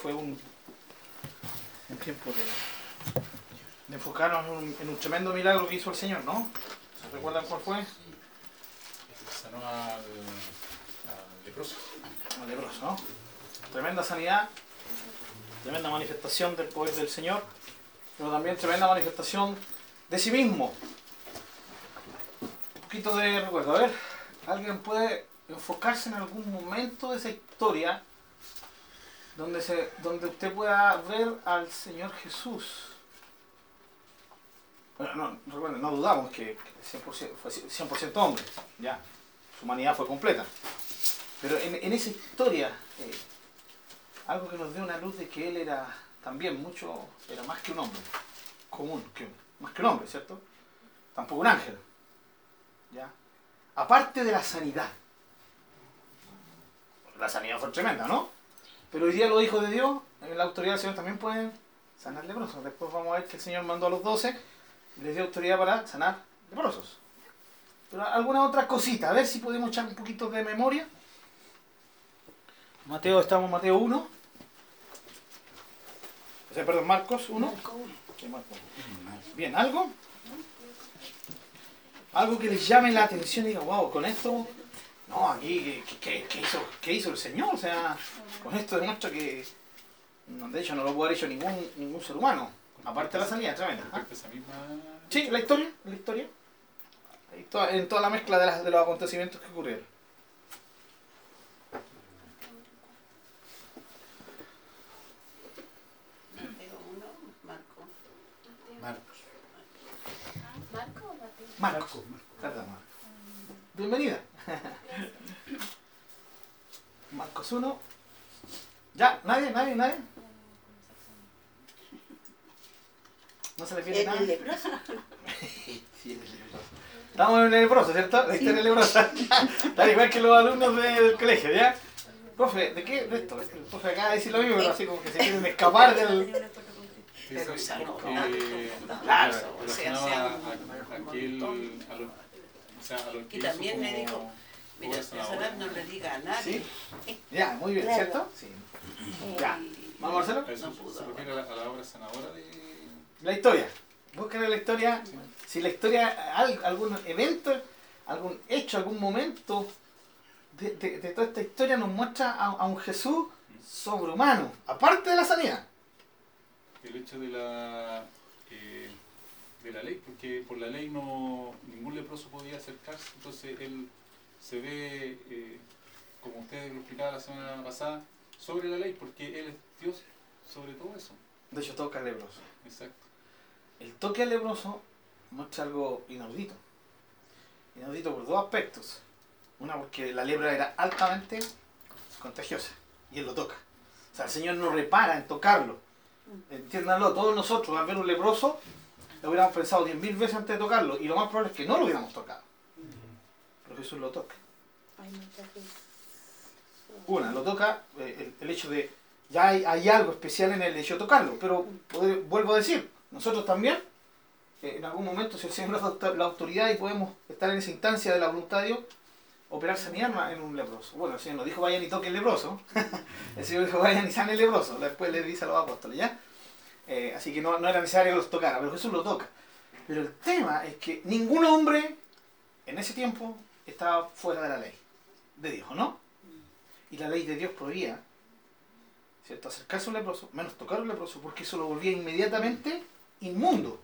Fue un, un tiempo de, de enfocarnos en un, en un tremendo milagro que hizo el Señor, ¿no? ¿Se recuerdan cuál fue? Sanó al, al leproso. Al leproso, ¿no? Tremenda sanidad, tremenda manifestación del poder del Señor, pero también tremenda manifestación de sí mismo. Un poquito de recuerdo. A ver, ¿alguien puede enfocarse en algún momento de esa historia donde, se, donde usted pueda ver al Señor Jesús? Bueno, no, no dudamos que que 100% fue 100% hombre, ya, su humanidad fue completa. Pero en, en esa historia, eh, algo que nos dé una luz de que él era también mucho, era más que un hombre, común, que, más que un hombre, ¿cierto? Tampoco un ángel, ¿ya? Aparte de la sanidad. La sanidad fue tremenda, ¿no? Pero hoy día los hijos de Dios, en la autoridad del Señor, también pueden sanar leprosos. Después vamos a ver que el Señor mandó a los doce y les dio autoridad para sanar leprosos. Pero alguna otra cosita, a ver si podemos echar un poquito de memoria. Mateo, estamos en Mateo 1. O sea, perdón, Marcos 1. Sí, Marcos. Bien, ¿algo? Algo que les llame la atención y digan, wow, con esto, no, aquí, ¿qué, qué- qué hizo, qué hizo el Señor? O sea, con esto demuestra que, de hecho, no lo puede haber hecho ningún, ningún ser humano. Aparte de la sanidad, tremenda. ¿ah? Sí, la historia, la historia. En toda la mezcla de, las- de los acontecimientos que ocurrieron. Mateo 1, Marco. Marcos. ¿Marco o Mateo? Marcos. Perdón, Marcos. Bienvenida. Marcos 1. ¿Ya? ¿Nadie? ¿Nadie? ¿Nadie? ¿No se le viene ¿Es nada? el leproso? Sí, es el leproso. Estamos en el leproso, ¿cierto? La historia leprosa. Tal igual que los alumnos de- del colegio, ¿ya? Profe, ¿de qué? De esto. El profe acaba de decir lo mismo, pero así como que se quieren escapar del... Pero Sí, porque, tanto, Claro, o sea, a- a- a lo, o sea, a lo que Y también me dijo, Mira, edad no le diga a nadie. ¿Sí? Ya, muy bien, Claro. ¿cierto? Sí. Ya. Y- ¿Vamos, Marcelo? Eso No se- pudo, se refiere a la, a la obra sanadora de. La historia. Busquen la historia. Si la historia, al- algún evento, algún hecho, algún momento de, de- de toda esta historia nos muestra a, a un Jesús sobrehumano, aparte de la sanidad. el hecho de la eh, de la ley, porque por la ley no ningún leproso podía acercarse, entonces él se ve, eh, como ustedes lo explicaban la semana pasada, sobre la ley, porque él es Dios sobre todo eso. De hecho, toca al leproso. Exacto. El toque al leproso muestra algo inaudito. Inaudito por dos aspectos. Una, porque la lepra era altamente contagiosa y él lo toca. O sea, el Señor no repara en tocarlo. Entiéndanlo, todos nosotros al ver un leproso lo hubiéramos pensado diez mil veces antes de tocarlo y lo más probable es que no lo hubiéramos tocado. Jesús lo toca. Una, lo toca eh, el, el hecho de ya hay, hay algo especial en el hecho de tocarlo, pero poder- vuelvo a decir, nosotros también, eh, en algún momento, si el Señor nos da la autoridad y podemos estar en esa instancia de la voluntad de Dios, operar sanidad en un leproso. Bueno, el Señor nos dijo vayan y toquen el leproso, el Señor dijo vayan y sanen el leproso, después le dice a los apóstoles, ¿ya? Eh, así que no, no era necesario que los tocara, pero Jesús lo toca. Pero el tema es que ningún hombre en ese tiempo estaba fuera de la ley de Dios, ¿no? Y la ley de Dios prohibía, ¿cierto? Acercarse a un leproso, menos tocar a un leproso, porque eso lo volvía inmediatamente inmundo.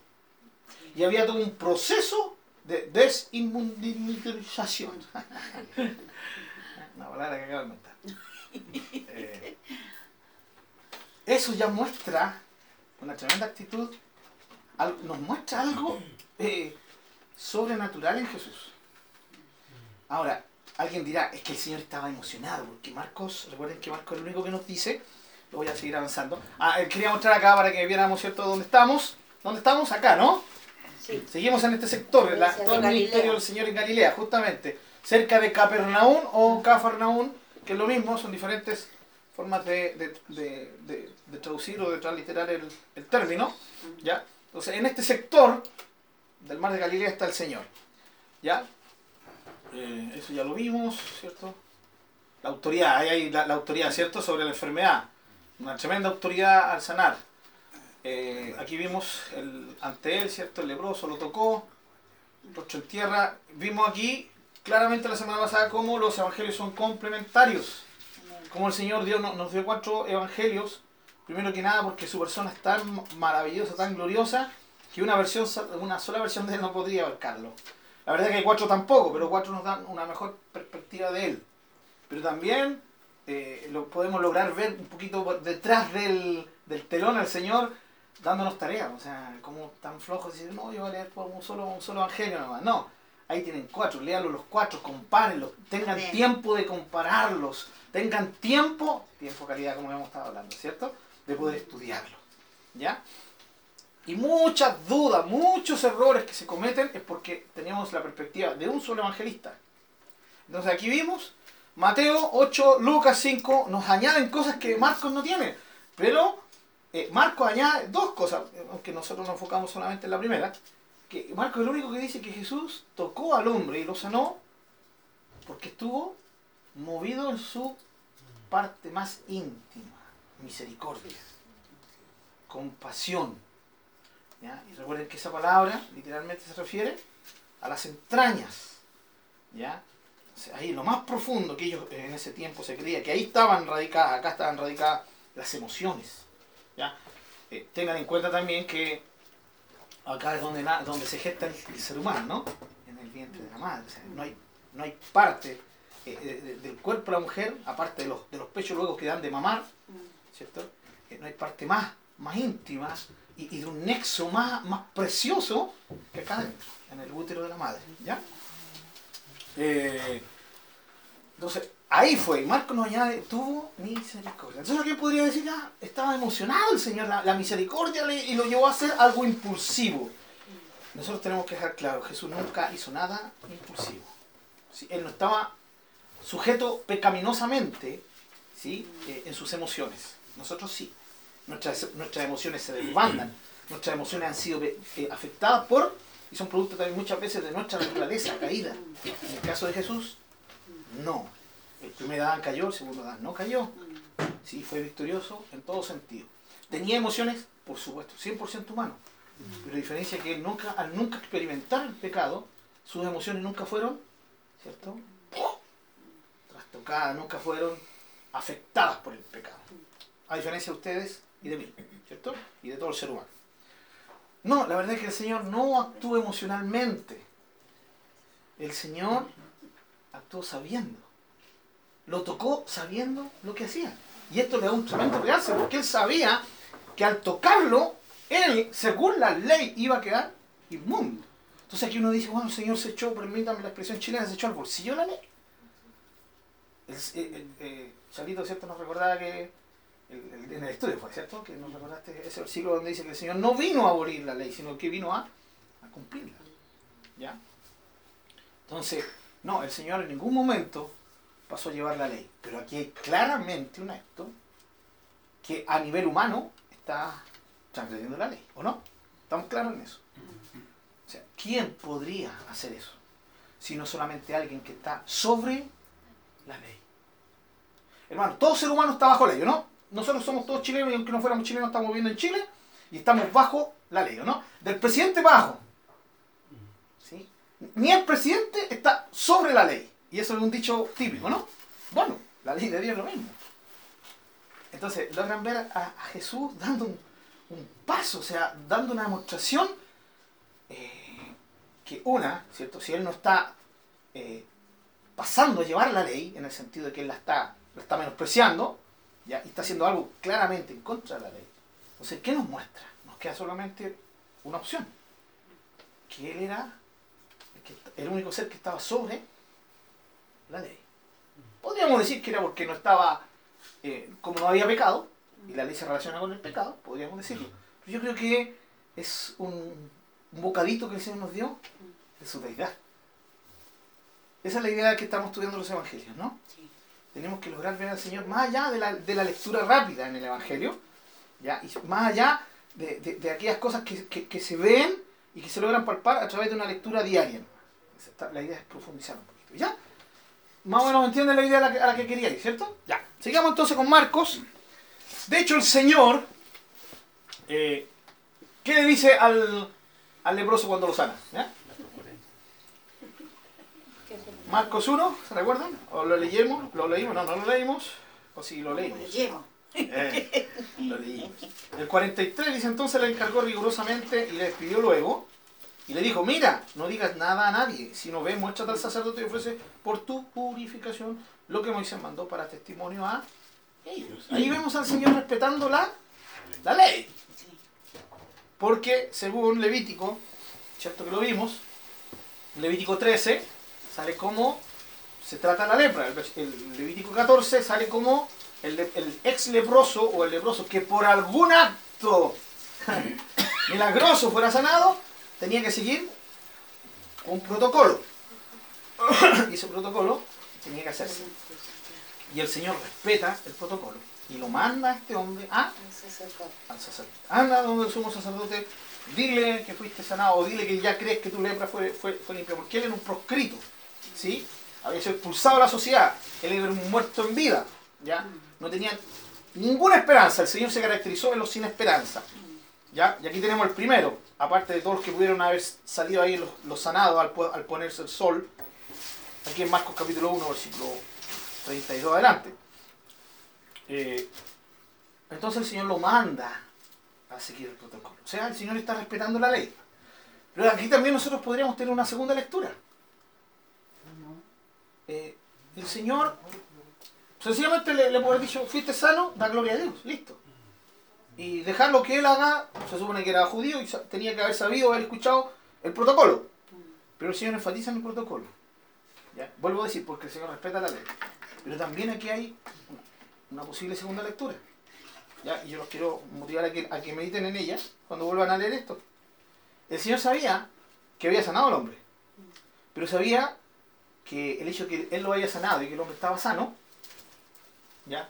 Y había todo un proceso de desinmundización. Una palabra que acabo de inventar. Eh, eso ya muestra una tremenda actitud, nos muestra algo eh, sobrenatural en Jesús. Ahora, alguien dirá, es que el Señor estaba emocionado, porque Marcos, recuerden que Marcos es el único que nos dice, lo voy a seguir avanzando. Ah, quería mostrar acá para que viéramos, ¿cierto?, dónde estamos. ¿Dónde estamos? Acá, ¿no? Sí. Seguimos en este sector, la- todo el ministerio del Señor en Galilea, justamente, cerca de Capernaum o Cafarnaún, que es lo mismo, son diferentes formas de, de- de- de- de traducir o de transliterar el, el término, ¿ya? Entonces, en este sector del mar de Galilea está el Señor, ¿ya? Eh, eso ya lo vimos, ¿cierto? La autoridad, ahí hay la, la autoridad, ¿cierto? Sobre la enfermedad. una tremenda autoridad al sanar. Eh, aquí vimos ante él, ¿cierto? El leproso lo tocó, rostro en tierra. Vimos aquí claramente la semana pasada cómo los evangelios son complementarios. Como el Señor Dios nos, nos dio cuatro evangelios. Primero que nada porque su persona es tan maravillosa, tan gloriosa, que una, versión, una sola versión de él no podría abarcarlo. La verdad es que hay cuatro tampoco, pero cuatro nos dan una mejor perspectiva de él. Pero también eh, lo podemos lograr ver un poquito detrás del, del telón al Señor dándonos tareas. O sea, como tan flojos decir, no, yo voy a leer por un solo, un solo evangelio nomás. No, ahí tienen cuatro, léanlos los cuatro, compárenlos, tengan tiempo de compararlos, tengan tiempo, tiempo calidad como hemos estado hablando, ¿cierto? De poder estudiarlo. ¿Ya? Y muchas dudas, muchos errores que se cometen es porque tenemos la perspectiva de un solo evangelista. Entonces aquí vimos, Mateo 8, Lucas 5, nos añaden cosas que Marcos no tiene. Pero eh, Marcos añade dos cosas, aunque nosotros nos enfocamos solamente en la primera. Que Marcos es el único que dice que Jesús tocó al hombre y lo sanó porque estuvo movido en su parte más íntima, misericordia, compasión. ¿Ya? Y recuerden que esa palabra literalmente se refiere a las entrañas. ¿ya? Ahí lo más profundo que ellos en ese tiempo se creía, que ahí estaban radicadas, acá estaban radicadas las emociones. ¿ya? Eh, tengan en cuenta también que acá es donde, donde se gesta el, el ser humano, ¿no? En el vientre de la madre. O sea, no, hay, no hay parte eh, de- de- del cuerpo de la mujer, aparte de los, de los pechos luego que dan de mamar, ¿cierto? Eh, no hay parte más, más íntima y, de un nexo más, más precioso que acá adentro, en el útero de la madre, ¿ya? Eh, entonces, ahí fue, y Marco nos añade, tuvo misericordia. Entonces alguien podría decir, ah, estaba emocionado el Señor, la, la misericordia le, y lo llevó a hacer algo impulsivo. Nosotros tenemos que dejar claro, Jesús nunca hizo nada impulsivo. ¿sí? Él no estaba sujeto pecaminosamente ¿sí? Eh, en sus emociones. Nosotros sí. Nuestras, nuestras emociones se desbandan. Nuestras emociones han sido eh, afectadas por, y son producto también muchas veces de nuestra naturaleza caída. En el caso de Jesús, no. El primer Adán cayó, el segundo Adán no cayó. Sí, fue victorioso en todo sentido. Tenía emociones, por supuesto, 100% humano. Pero la diferencia es que él nunca, al nunca experimentar el pecado, sus emociones nunca fueron, ¿cierto? Trastocadas, nunca fueron afectadas por el pecado. A diferencia de ustedes y de mí, ¿cierto? Y de todo el ser humano. No, la verdad es que el Señor no actuó emocionalmente. El Señor actuó sabiendo. Lo tocó sabiendo lo que hacía. Y esto le da un tremendo realce porque él sabía que al tocarlo, él, según la ley, iba a quedar inmundo. Entonces aquí uno dice, bueno, el Señor se echó, permítame la expresión chilena, se echó al bolsillo la ley. El, eh, eh, ¿cierto? Nos recordaba que el- en el estudio fue, ¿cierto? Que nos recordaste ese versículo donde dice que el Señor no vino a abolir la ley, sino que vino a, a cumplirla. ¿Ya? Entonces, no, el Señor en ningún momento pasó a llevar la ley. Pero aquí hay claramente un acto que a nivel humano está transgrediendo la ley, ¿o no? ¿Estamos claros en eso? O sea, ¿quién podría hacer eso? Si no solamente alguien que está sobre la ley. Hermano, todo ser humano está bajo ley, ¿o no? Nosotros somos todos chilenos y aunque no fuéramos chilenos estamos viviendo en Chile y estamos bajo la ley, ¿o no? Del presidente abajo. ¿Sí? Ni el presidente está sobre la ley. Y eso es un dicho típico, ¿no? Bueno, la ley de Dios es lo mismo. Entonces, logran ver a, Jesús dando un, un paso, o sea, dando una demostración eh, que una, ¿cierto? Si él no está eh, pasando a llevar la ley, en el sentido de que él la está, la está menospreciando, ¿ya? y está haciendo algo claramente en contra de la ley. Entonces, ¿qué nos muestra? Nos queda solamente una opción. Que él era el, único ser que estaba sobre la ley. Podríamos decir que era porque no estaba, eh, como no había pecado, y la ley se relaciona con el pecado, podríamos decirlo. Pero yo creo que es un, un bocadito que el Señor nos dio de su deidad. Esa es la idea que estamos estudiando los evangelios, ¿no? Sí. Tenemos que lograr ver al Señor más allá de la, de la lectura rápida en el Evangelio, ¿ya? y más allá de, de- aquellas cosas que, que- se ven y que se logran palpar a través de una lectura diaria. La idea es profundizar un poquito. ¿Ya? Más o menos entienden la idea a la que, a quería ¿cierto? Ya. Sigamos entonces con Marcos De hecho, el Señor, eh, ¿qué le dice al, al leproso cuando lo sana? ¿Ya? ¿Qué es el- Marcos 1, ¿se recuerdan? ¿O lo leímos? ¿Lo leímos? No, no lo leímos. ¿O sí lo leímos? Llevo. Eh, lo leímos. El 43 dice entonces le encargó rigurosamente y le despidió luego. Y le dijo, mira, no digas nada a nadie, sino ve, muéstrate al sacerdote y ofrece por tu purificación lo que Moisés mandó para testimonio a ellos. Ahí vemos al Señor respetando la, la ley. Porque según Levítico, ¿cierto que lo vimos? Levítico 13 sale como se trata la lepra. El, Levítico 14 sale como el, ex leproso o el leproso que por algún acto milagroso fuera sanado, tenía que seguir un protocolo. y ese protocolo tenía que hacerse. Y el Señor respeta el protocolo y lo manda a este hombre a sacerdote? al sacerdote. Anda donde el sumo sacerdote, dile que fuiste sanado o dile que ya crees que tu lepra fue, fue, fue limpia, porque él era un proscrito, ¿sí? Había sido expulsado de la sociedad, él era un muerto en vida, ¿ya? No tenía ninguna esperanza, el Señor se caracterizó en los sin esperanza, ¿ya? Y aquí tenemos el primero, aparte de todos los que pudieron haber salido ahí los, los sanados al, po- al ponerse el sol, aquí en Marcos capítulo 1, versículo 32 adelante. Eh, entonces el Señor lo manda a seguir el protocolo. O sea, el Señor está respetando la ley. Pero aquí también nosotros podríamos tener una segunda lectura. Eh, el Señor sencillamente le, puede haber dicho, fuiste sano, da gloria a Dios, listo. Y dejar lo que él haga, se supone que era judío y tenía que haber sabido, haber escuchado el protocolo. Pero el Señor enfatiza en el protocolo. ¿Ya? Vuelvo a decir, porque el Señor respeta la ley. Pero también aquí hay una, una posible segunda lectura. ¿Ya? Y yo los quiero motivar a que, a que mediten en ella cuando vuelvan a leer esto. El Señor sabía que había sanado al hombre, pero sabía que el hecho de que Él lo haya sanado y que el hombre estaba sano, ¿ya?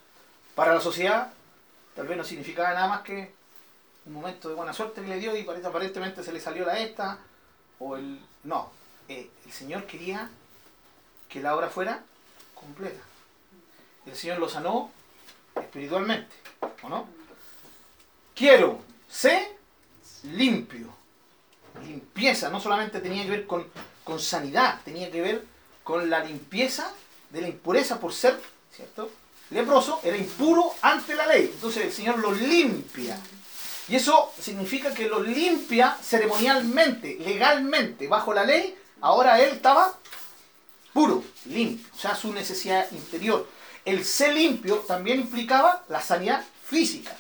para la sociedad tal vez no significaba nada más que un momento de buena suerte que le dio y aparentemente se le salió la esta, o el... No, eh, el Señor quería que la obra fuera completa. El Señor lo sanó espiritualmente, ¿o no? Quiero, sé limpio. Limpieza, no solamente tenía que ver con, con sanidad, tenía que ver con la limpieza de la impureza por ser, ¿cierto? Leproso, era impuro ante la ley. Entonces el Señor lo limpia. Y eso significa que lo limpia ceremonialmente, legalmente, bajo la ley. Ahora él estaba puro, limpio, o sea, su necesidad interior. El ser limpio también implicaba la sanidad física.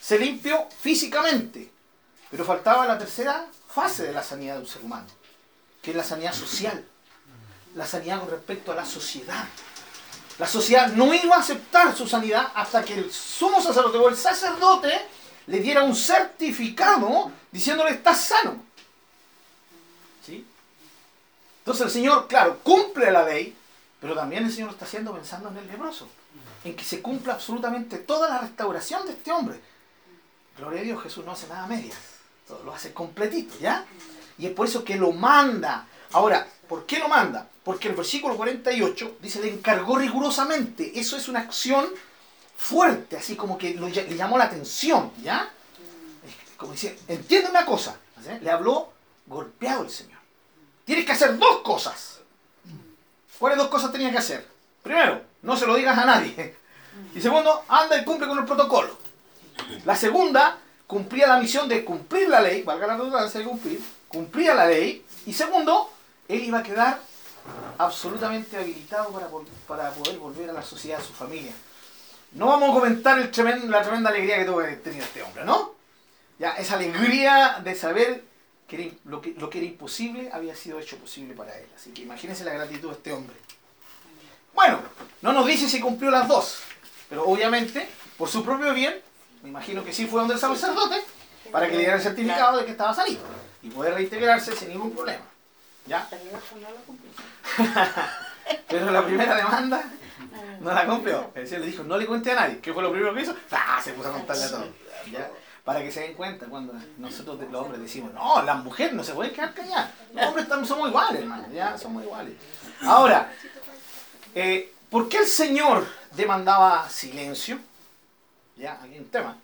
Se limpió físicamente, pero faltaba la tercera fase de la sanidad de un ser humano, que es la sanidad social, la sanidad con respecto a la sociedad. La sociedad no iba a aceptar su sanidad hasta que el sumo sacerdote o el sacerdote le diera un certificado diciéndole estás sano. ¿Sí? Entonces el Señor, claro, cumple la ley, pero también el Señor lo está haciendo pensando en el leproso, en que se cumpla absolutamente toda la restauración de este hombre. Gloria a Dios, Jesús no hace nada a medias, lo hace completito, ¿ya? Y es por eso que lo manda. Ahora, ¿por qué lo manda? Porque el versículo 48 dice, le encargó rigurosamente. Eso es una acción fuerte, así como que le llamó la atención, ¿ya? Como dice, entiende una cosa, le habló golpeado el Señor. Tienes que hacer dos cosas. ¿Cuáles dos cosas tenías que hacer? Primero, no se lo digas a nadie. Y segundo, anda y cumple con el protocolo. La segunda, cumplía la misión de cumplir la ley, valga la redundancia de cumplir, cumplía la ley. Y segundo, él iba a quedar absolutamente habilitado para, para poder volver a la sociedad, a su familia. No vamos a comentar la tremenda alegría que tuvo tener este hombre, ¿no? Ya, esa alegría de saber que lo, que lo que era imposible había sido hecho posible para él. Así que imagínense la gratitud de este hombre. Bueno, no nos dice si cumplió las dos, pero obviamente, por su propio bien, me imagino que sí fue donde el sacerdote, para que le diera el certificado de que estaba salido y poder reintegrarse sin ningún problema. ¿Ya? Pero el otro no lo cumplió. Pero la primera demanda no la cumplió. El Señor le dijo, no le cuente a nadie. ¿Qué fue lo primero que hizo? ¡Ah! Se puso a contarle a todos. ¿Ya? Para que se den cuenta cuando nosotros los hombres decimos, no, las mujeres no se pueden quedar calladas. Los hombres somos iguales, hermano. Ya somos iguales. Ahora, eh, ¿por qué el Señor demandaba silencio? Ya, aquí hay un tema.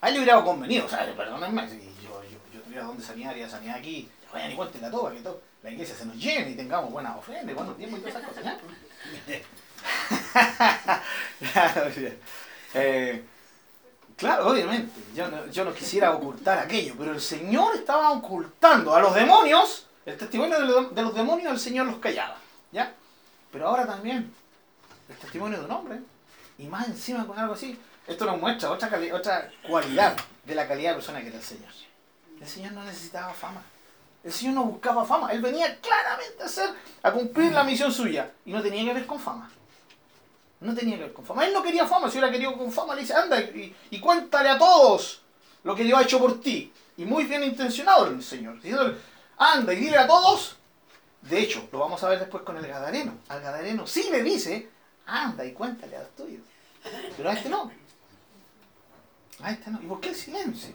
A él le hubiera convenido, o sea, perdónenme, si yo, yo, yo tuviera donde sanear y a sanear aquí, vayan y cuéntenla toda, que todo, la iglesia se nos llene y tengamos buenas ofrendas, buenos tiempos y todas esas cosas, bien. Eh, claro, obviamente, yo no, yo no quisiera ocultar aquello, pero el Señor estaba ocultando a los demonios, el testimonio de los, de los demonios el Señor los callaba, ¿ya? Pero ahora también, el testimonio de un hombre, y más encima con algo así, esto nos muestra otra, otra cualidad de la calidad de persona que era el Señor. El Señor no necesitaba fama. El Señor no buscaba fama. Él venía claramente a hacer, a cumplir la misión suya. Y no tenía que ver con fama. No tenía que ver con fama. Él no quería fama. Si hubiera querido con fama, le dice, anda y, cuéntale a todos lo que Dios ha hecho por ti. Y muy bien intencionado el Señor. Diciéndole, anda y dile a todos. De hecho, lo vamos a ver después con el Gadareno. Al Gadareno sí le dice, anda y cuéntale a los tuyos. Pero a este no. A este no. ¿Y por qué el silencio?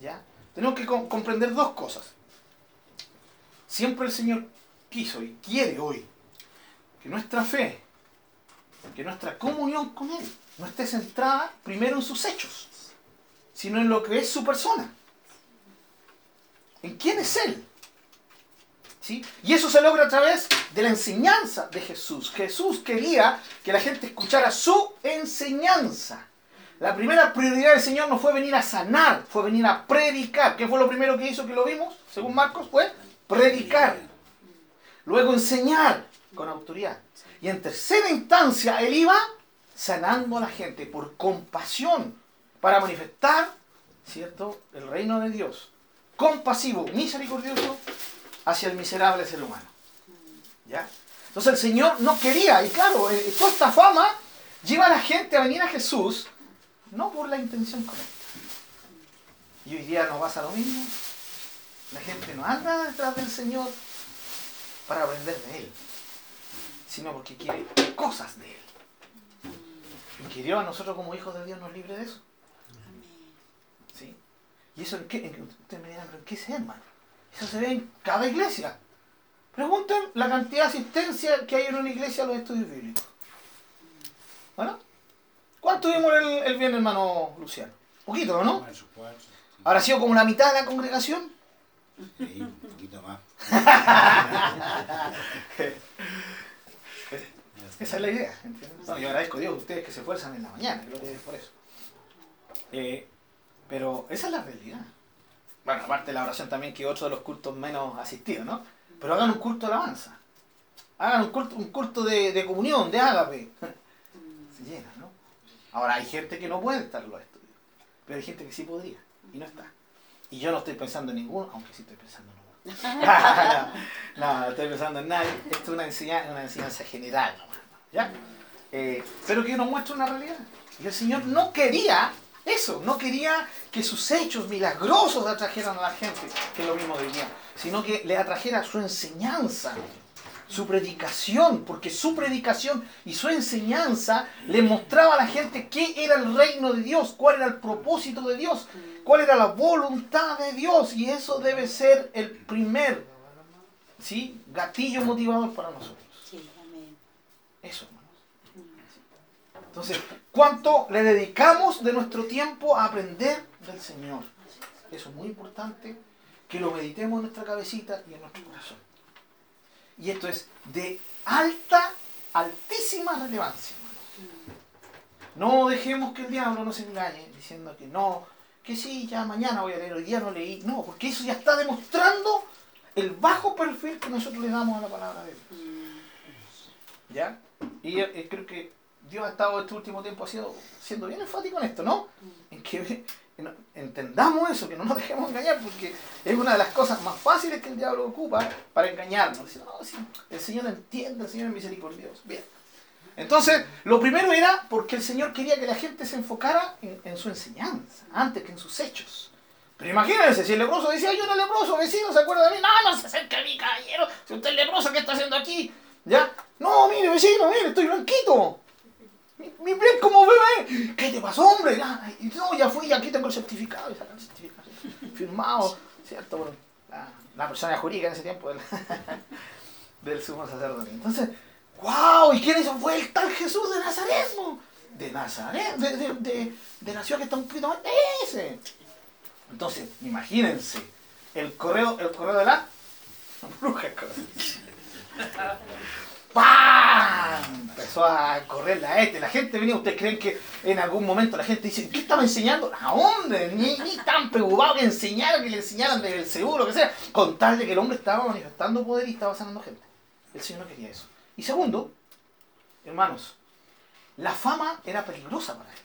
¿Ya? Tenemos que com- comprender dos cosas. Siempre el Señor quiso y quiere hoy que nuestra fe, que nuestra comunión con Él no esté centrada primero en sus hechos, sino en lo que es su persona. ¿En quién es Él? ¿Sí? Y eso se logra a través de la enseñanza de Jesús. Jesús quería que la gente escuchara su enseñanza. La primera prioridad del Señor no fue venir a sanar, fue venir a predicar. ¿Qué fue lo primero que hizo que lo vimos? Según Marcos, fue predicar. Luego enseñar con autoridad. Y en tercera instancia, Él iba sanando a la gente por compasión para manifestar, ¿cierto?, el reino de Dios. Compasivo, misericordioso hacia el miserable ser humano. ¿Ya? Entonces el Señor no quería, y claro, eh, toda esta fama lleva a la gente a venir a Jesús no por la intención correcta. Y hoy día nos pasa lo mismo. La gente no anda detrás del Señor para aprender de Él, sino porque quiere cosas de Él. Y que Dios a nosotros como hijos de Dios nos libre de eso. ¿Sí? ¿Y eso en qué? En, ustedes me dirán, ¿pero en qué se hermano? Eso se ve en cada iglesia. Pregunten la cantidad de asistencia que hay en una iglesia a los estudios bíblicos. ¿Bueno? ¿Cuánto vimos el, el bien, hermano Luciano? Poquito, ¿no? Supuesto. ¿Habrá sido como la mitad de la congregación? Sí, un poquito más. Esa es la idea. ¿entiendes? No, yo agradezco a Dios a ustedes que se esfuerzan en la mañana, gloria a Dios por eso. Eh, pero esa es la realidad. Bueno, aparte de la oración también, que es otro de los cultos menos asistidos, ¿no? Pero hagan un culto de alabanza. Hagan un culto, un culto de, de comunión, de ágape. Se llena, ¿no? Ahora, hay gente que no puede estar en los estudios. Pero hay gente que sí podría. Y no está. Y yo no estoy pensando en ninguno, aunque sí estoy pensando en uno. no, no, estoy pensando en nadie. Esto es una enseñanza, una enseñanza general nomás. ¿Ya? Eh, pero que nos muestra una realidad. Y el Señor no quería eso, no quería que sus hechos milagrosos atrajeran a la gente, que es lo mismo de hoy día, sino que le atrajera su enseñanza, su predicación, porque su predicación y su enseñanza le mostraba a la gente qué era el reino de Dios, cuál era el propósito de Dios, cuál era la voluntad de Dios, y eso debe ser el primer ¿sí? gatillo motivador para nosotros. Sí, amén. Eso, hermanos. Entonces, ¿cuánto le dedicamos de nuestro tiempo a aprender del Señor? Eso es muy importante que lo meditemos en nuestra cabecita y en nuestro corazón. Y esto es de alta, altísima relevancia. hermanos. No dejemos que el diablo nos engañe diciendo que no, que sí, ya mañana voy a leer, hoy día no leí. No, porque eso ya está demostrando el bajo perfil que nosotros le damos a la palabra de Dios. ¿Ya? Y eh, creo que Dios ha estado este último tiempo siendo, siendo bien enfático en esto, ¿no? En que en- entendamos eso, que no nos dejemos engañar, porque es una de las cosas más fáciles que el diablo ocupa para engañarnos. El Señor entiende, el Señor es misericordioso. Bien. Entonces, lo primero era porque el Señor quería que la gente se enfocara en, su enseñanza, antes que en sus hechos. Pero imagínense, si el leproso decía, yo no leproso, vecino, ¿se acuerda de mí? No, no se acerque a mí, caballero. Si usted es leproso, ¿qué está haciendo aquí? ¿Ya? No, mire, vecino, mire, estoy blanquito. Mi, piel como bebé. ¿Qué te pasó, hombre? Ya, y no, ya fui, aquí tengo el certificado. Y el certificado firmado, ¿cierto? La persona jurídica en ese tiempo del, del sumo sacerdote. Entonces, ¡wow! ¿Y quién hizo? Fue el tal Jesús de Nazaret, de Nazaret, de, de, de, de la ciudad que está un poquito más. Ese. Entonces, imagínense, el correo, el correo de la bruja. ¡Pam! Empezó a correr la este, la gente venía, ¿ustedes creen que en algún momento la gente dice, ¿qué estaba enseñando? ¿A dónde? Ni, ni tan preocupado que enseñara, que le enseñaran del seguro, que sea, con tal de que el hombre estaba manifestando poder y estaba sanando gente. El Señor no quería eso. Y segundo, hermanos, la fama era peligrosa para él.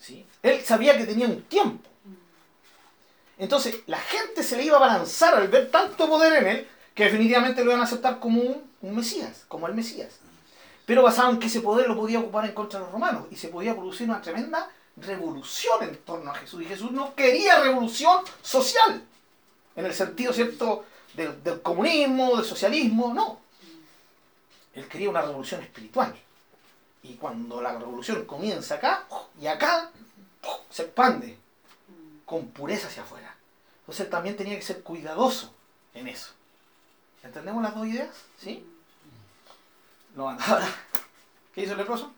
¿sí? Él sabía que tenía un tiempo. Entonces, la gente se le iba a balanzar al ver tanto poder en él que definitivamente lo iban a aceptar como un, Mesías, como el Mesías. Pero basado en que ese poder lo podía ocupar en contra de los romanos y se podía producir una tremenda revolución en torno a Jesús. Y Jesús no quería revolución social, en el sentido, ¿cierto?, del comunismo, del socialismo, no. Él quería una revolución espiritual. Y cuando la revolución comienza acá y acá, se expande con pureza hacia afuera. Entonces él también tenía que ser cuidadoso en eso. ¿Entendemos las dos ideas? ¿Sí? Lo mandaba. ¿Qué hizo el leproso?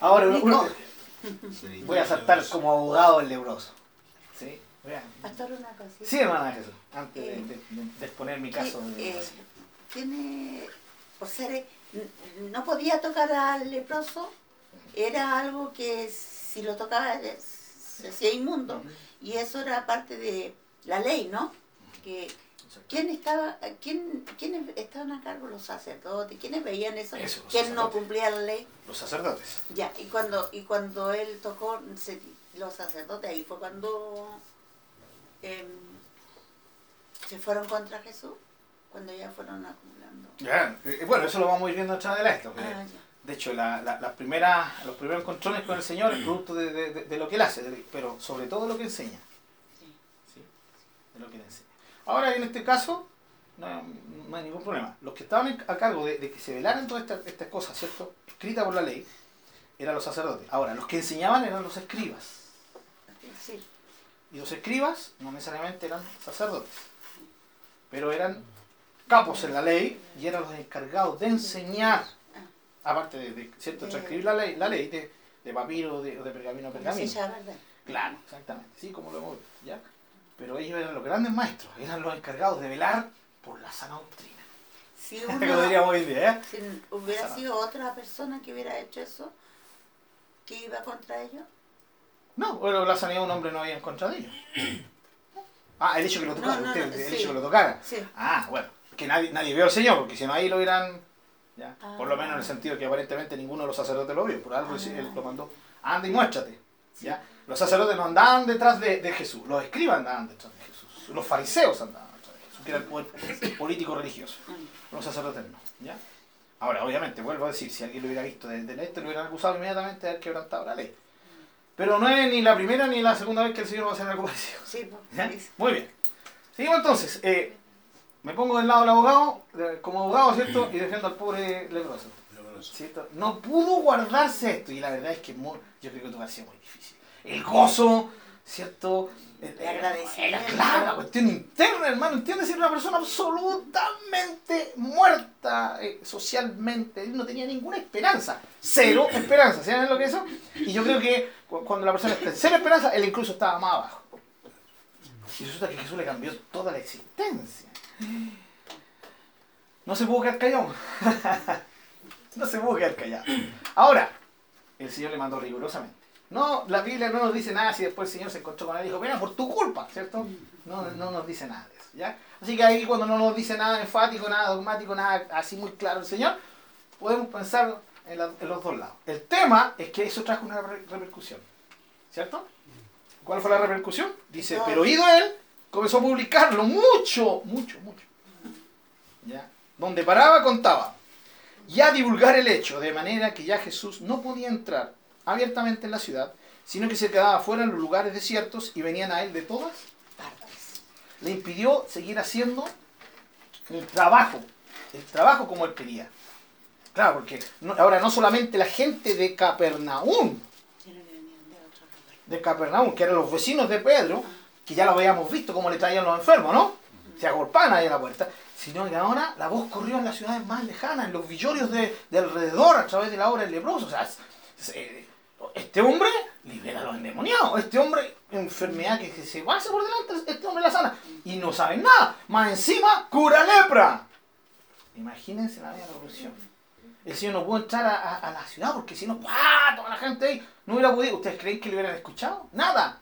Ahora uno- voy a saltar como abogado el leproso. ¿Sí? Pastor, una cosita. Sí, hermana Jesús, antes de, de- de exponer mi caso. Eh, tiene, por ser, eh, no podía tocar al leproso, era algo que si lo tocaba eh, se hacía inmundo, y eso era parte de la ley, ¿no? Que, ¿quién estaba, quién, ¿Quiénes estaban a cargo? Los sacerdotes, ¿quiénes veían eso? ¿Quién no cumplía la ley? Los sacerdotes. Ya, y cuando, y cuando él tocó se- los sacerdotes, ahí fue cuando em, se fueron contra Jesús, cuando ya fueron acumulando. Ya, eh, bueno, eso lo vamos a ir viendo atrás de esto. Ah. De hecho, la, la- las primeras, los primeros encontrones con el Señor es producto de, de- de- de lo que Él hace, pero sobre todo lo que enseña. Sí. ¿sí? De lo que Él enseña. Ahora, en este caso, no, no hay ningún problema. Los que estaban a cargo de, de que se velaran todas estas, estas cosas, ¿cierto? Escritas por la ley, eran los sacerdotes. Ahora, los que enseñaban eran los escribas. Y los escribas no necesariamente eran sacerdotes, pero eran capos en la ley y eran los encargados de enseñar, aparte de, de, ¿cierto? Transcribir la ley, la ley de, de papiro de- o de pergamino a pergamino. Claro, exactamente, sí, como lo hemos visto, ¿ya? Pero ellos eran los grandes maestros, eran los encargados de velar por la sana doctrina. Si uno, hoy día, ¿eh? si hubiera Sana. sido otra persona que hubiera hecho eso, que iba contra ellos, No, bueno, la sanidad de un hombre no había en contra de ellos. Ah, el hecho que lo tocara, No, no, usted, no, el sí. hecho que lo tocara. sí. Ah, bueno, que nadie, nadie vio al Señor, porque si no ahí lo hubieran, ya, Ah. por lo menos en el sentido que aparentemente ninguno de los sacerdotes lo vio, por algo Ah. él lo mandó, anda y muéstrate. ¿ya? Los sacerdotes no andaban detrás de, de Jesús, los escribas andaban detrás de Jesús, los fariseos andaban detrás de Jesús, que era el poder político religioso, Mm. los sacerdotes no. ¿ya? Ahora, obviamente, vuelvo a decir, si alguien lo hubiera visto desde este, lo hubieran acusado inmediatamente de haber quebrantado la ley. Pero no es ni la primera ni la segunda vez que el Señor va a hacer algo parecido. Sí, pues, dice. Muy bien. Seguimos entonces. Eh, me pongo del lado del abogado, como abogado, ¿cierto? Y defiendo al pobre leproso. ¿cierto? No pudo guardarse esto. Y la verdad es que muy- yo creo que esto parecía muy difícil. El gozo, ¿cierto? El, El agradecimiento. Claro, la cuestión interna, hermano. ¿Entiendes? Era una persona absolutamente muerta eh, socialmente. Él no tenía ninguna esperanza. Cero esperanza. ¿Saben lo que es eso? Y yo creo que cu- cuando la persona está en cero esperanza, él incluso estaba más abajo. Y resulta que Jesús le cambió toda la existencia. No se pudo quedar callado. no se pudo quedar callado. Ahora, el Señor le mandó rigurosamente. No, la Biblia no nos dice nada si después el Señor se encontró con él y dijo, mira, por tu culpa, ¿cierto? No, no nos dice nada de eso, ¿ya? Así que ahí cuando no nos dice nada enfático, nada dogmático, nada así muy claro el Señor, podemos pensar en, la- en los dos lados. El tema es que eso trajo una re- repercusión, ¿cierto? ¿Cuál fue la repercusión? Dice, pero oído él, comenzó a publicarlo mucho, mucho, mucho. ¿Ya? Donde paraba contaba. Y a divulgar el hecho, de manera que ya Jesús no podía entrar abiertamente en la ciudad, sino que se quedaba fuera en los lugares desiertos y venían a él de todas Partes. le impidió seguir haciendo el trabajo, el trabajo como él quería. Claro, porque ahora no solamente la gente de Capernaum, de Capernaum, que eran los vecinos de Pedro, que ya lo habíamos visto cómo le traían los enfermos, ¿no? se agolpaban ahí a la puerta, sino que ahora la voz corrió en las ciudades más lejanas, en los villorios de, de alrededor, a través de la obra del leproso. O sea, se- este hombre libera a los endemoniados, este hombre, enfermedad que, se pasa por delante, este hombre la sana. Y no saben nada, más encima cura lepra. Imagínense la la revolución. El Señor no pudo entrar a, a- la ciudad porque si no, ¡pah! toda la gente ahí no hubiera podido. ¿Ustedes creen que le hubieran escuchado? Nada.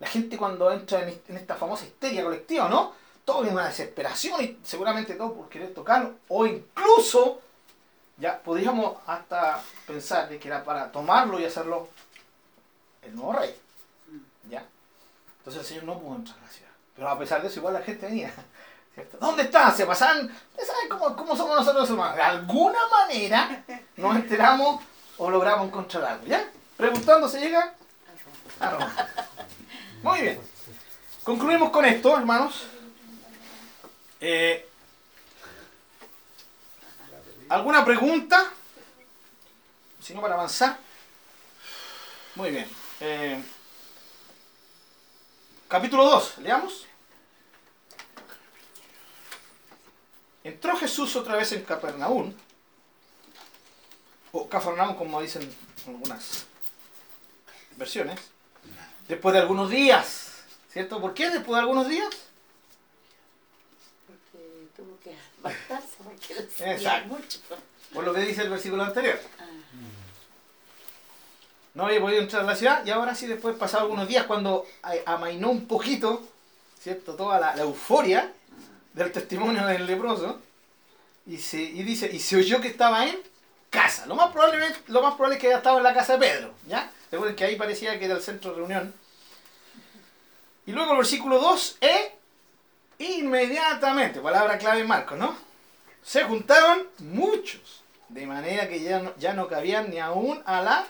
La gente cuando entra en esta famosa histeria colectiva, ¿no? Todo en una desesperación y seguramente todo por querer tocarlo. O incluso, ya podríamos hasta pensar de que era para tomarlo y hacerlo el nuevo rey. ¿Ya? Entonces el Señor no pudo entrar a la ciudad. Pero a pesar de eso, igual la gente venía. ¿cierto? ¿Dónde está? Se pasan. ¿Ustedes saben cómo, cómo somos nosotros los humanos? De alguna manera nos enteramos o logramos encontrar algo. ¿Ya? Preguntando, ¿se llega? A Roma. Muy bien. Concluimos con esto, hermanos. Eh, ¿Alguna pregunta? Si no, para avanzar. Muy bien. Eh, capítulo 2, leamos. Entró Jesús otra vez en Capernaum, o Cafarnaum como dicen algunas versiones, después de algunos días, ¿cierto? ¿Por qué después de algunos días? Porque tuvo que porque Exacto. mucho. Por lo que dice el versículo anterior. Ah, No había podido entrar a la ciudad y ahora sí, después pasado algunos días, cuando a- amainó un poquito, ¿cierto? Toda la, la euforia del testimonio del leproso, y, se, y dice, y se oyó que estaba en casa. Lo más, probable, lo más probable es que estaba en la casa de Pedro, ¿ya? Recuerden que ahí parecía que era el centro de reunión. Y luego el versículo 2 es inmediatamente, palabra clave en Marcos, ¿no? Se juntaron muchos, de manera que ya no, ya no cabían ni aún a la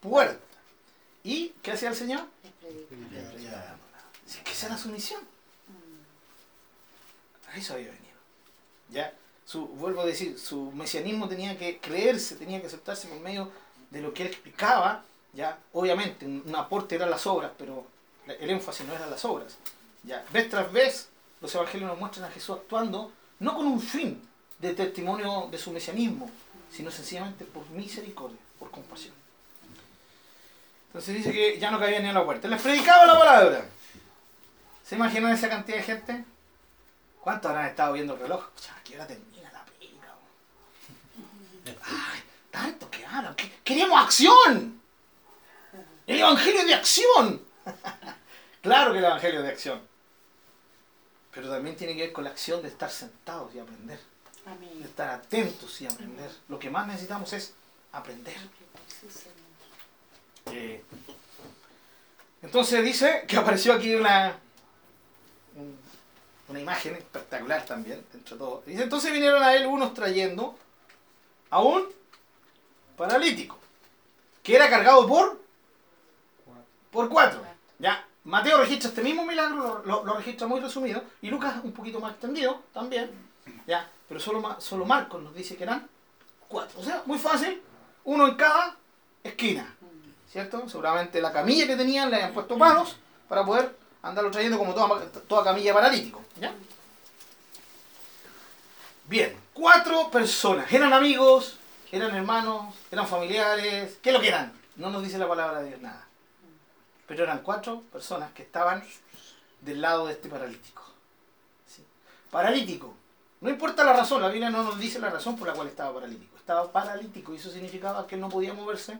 puerta. ¿Y qué hacía el Señor? Si es que esa era su misión. A eso había venido. ¿Ya? Su, vuelvo a decir, su mesianismo tenía que creerse, tenía que aceptarse por medio de lo que él explicaba. ¿ya? Obviamente, un, aporte eran las obras, pero el énfasis no eran las obras. ¿ya? Vez tras vez, los evangelios nos muestran a Jesús actuando no con un fin de testimonio de su mesianismo, sino sencillamente por misericordia, por compasión. Entonces dice que ya no cabía ni a la puerta. Les predicaba la palabra. ¿Se imaginan esa cantidad de gente? ¿Cuántos habrán estado viendo el reloj? O sea, ¿a qué termina la película? Ay, tanto que hablan. que- ¡Queremos acción! ¡El evangelio de acción! claro que el evangelio de acción. Pero también tiene que ver con la acción de estar sentados y aprender. De estar atentos y aprender. Lo que más necesitamos es aprender. Eh, entonces dice que apareció aquí una, un- una imagen espectacular también, entre todo. Dice, entonces vinieron a él unos trayendo a un paralítico, que era cargado por, por cuatro. Ya, Mateo registra este mismo milagro, lo, registra muy resumido, y Lucas un poquito más extendido también, ya, pero solo, solo Marcos nos dice que eran cuatro. O sea, muy fácil, uno en cada esquina. ¿cierto? Seguramente la camilla que tenían le habían puesto palos para poder andarlo trayendo como toda, toda camilla paralítico. ¿ya? Bien, cuatro personas. ¿Eran amigos? ¿Eran hermanos? ¿Eran familiares? ¿Qué lo que eran? No nos dice la palabra de Dios nada. Pero eran cuatro personas que estaban del lado de este paralítico. Paralítico. No importa la razón, la Biblia no nos dice la razón por la cual estaba paralítico. Estaba paralítico y eso significaba que él no podía moverse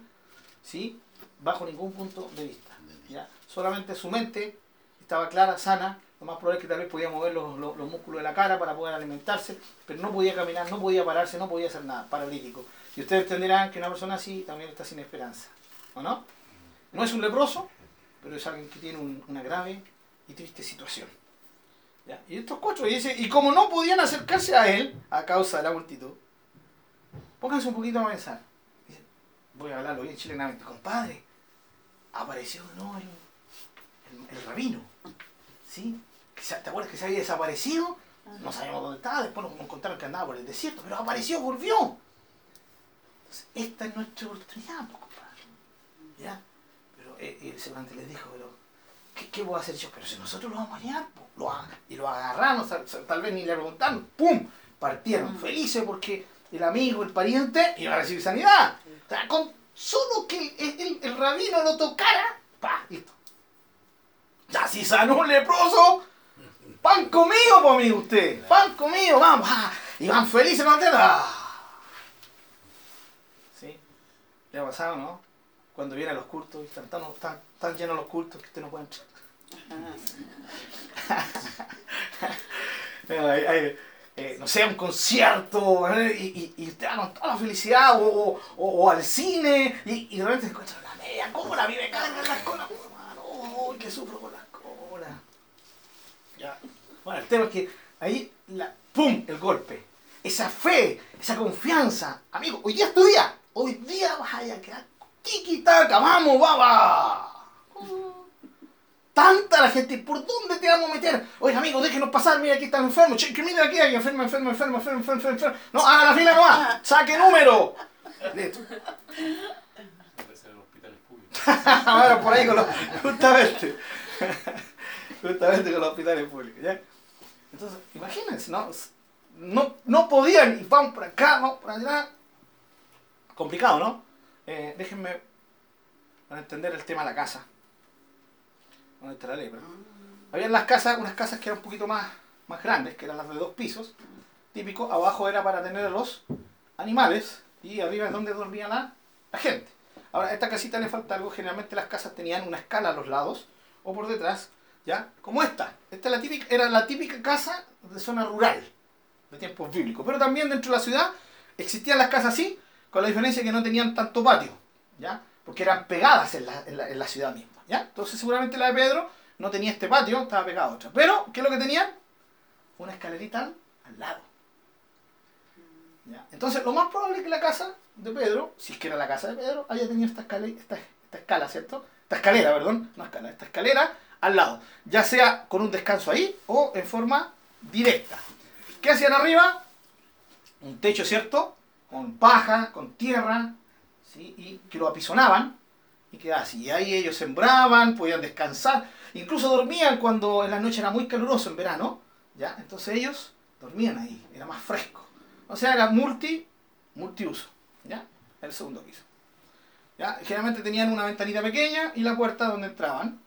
¿sí? bajo ningún punto de vista. ¿ya? Solamente su mente estaba clara, sana, lo más probable es que tal vez podía mover los, los- los músculos de la cara para poder alimentarse, pero no podía caminar, no podía pararse, no podía hacer nada, paralítico. Y ustedes entenderán que una persona así también está sin esperanza, ¿o no? No es un leproso, pero es alguien que tiene un- una grave y triste situación. ¿ya? Y estos cuatro, y, dice, y como no podían acercarse a él a causa de la multitud, pónganse un poquito a pensar voy a hablarlo bien chilenamente, compadre, apareció nuevo el, el- el rabino, ¿sí? ¿Te acuerdas que se había desaparecido? No sabíamos dónde estaba, después nos contaron que andaba por el desierto, pero apareció, volvió. Entonces, esta es nuestra oportunidad, pues, compadre. ¿Ya? Eh, él seguramente les dijo, pero ¿qué, qué voy a hacer yo? Pero si nosotros lo vamos a lo a- y lo agarramos, tal, vez ni le preguntaron, ¡pum! Partieron felices porque el amigo, el pariente, iba a recibir sanidad. O sea, con solo que el, el- el rabino lo tocara, ¡pa! Listo. Ya si sanó un leproso, pan comido, por mí usted, pan comido, vamos, ah, y van felices contentos. Ah. ¿Sí? ¿Le ha pasado, no? Cuando vienen los cultos y están tan, tan, tan llenos los cultos que usted no puede entrar. Pero hay- hay, eh, no sé, un concierto ¿eh? y, y, y te dan toda la felicidad o, o, o- o al cine y, y de repente se encuentran la media cola, a mí me cargan las colas, oh, hermano, oh, que sufro con las colas. Ya. Bueno, el tema es que ahí, la, ¡pum! el golpe. Esa fe, esa confianza. Amigo, hoy día es tu día. Hoy día vas a quedar tiki-taka, vamos, baba. Tanta la gente, ¿por dónde te vamos a meter? Oye, amigo, déjenos pasar, mira, aquí están enfermos. Che, mira aquí, hay enfermo, enfermo, enfermo, enfermo, enfermo, enfermo. No, haga la fila nomás. Saque número. Listo. Ahora por ahí con los. Justamente. Justamente con los hospitales públicos, ¿ya? Entonces, imagínense, ¿no? No, no podían, y van por acá, van por allá. Complicado, ¿no? Eh, déjenme para entender el tema de la casa. ¿Dónde está la ley? Pero- Habían las casas, unas casas que eran un poquito más, más grandes, que eran las de dos pisos. Típico, abajo era para tener a los animales y arriba es donde dormía la, la gente. Ahora, a esta casita le falta algo. Generalmente las casas tenían una escala a los lados o por detrás, ¿ya? Como esta. Esta es la típica, era la típica casa de zona rural, de tiempos bíblicos. Pero también dentro de la ciudad existían las casas así, con la diferencia que no tenían tanto patio, ¿ya? Porque eran pegadas en la, en la- en la ciudad misma, ¿ya? Entonces seguramente la de Pedro no tenía este patio, estaba pegada a otra. Pero, ¿qué es lo que tenían? Una escalerita al- lado. ¿Ya? Entonces, lo más probable es que la casa de Pedro, si es que era la casa de Pedro, haya tenido esta escala, esta, esta escala, ¿cierto? Esta escalera, perdón, no escala, esta escalera al lado. Ya sea con un descanso ahí o en forma directa. ¿Qué hacían arriba? Un techo, ¿cierto? Con paja, con tierra, ¿sí? Y que lo apisonaban y quedaba así. Y ahí ellos sembraban, podían descansar, incluso dormían cuando en la noche era muy caluroso en verano, ¿ya? Entonces ellos dormían ahí, era más fresco. O sea, era multi, multiuso, ¿ya? El segundo piso. ¿Ya? Generalmente tenían una ventanita pequeña y la puerta donde entraban.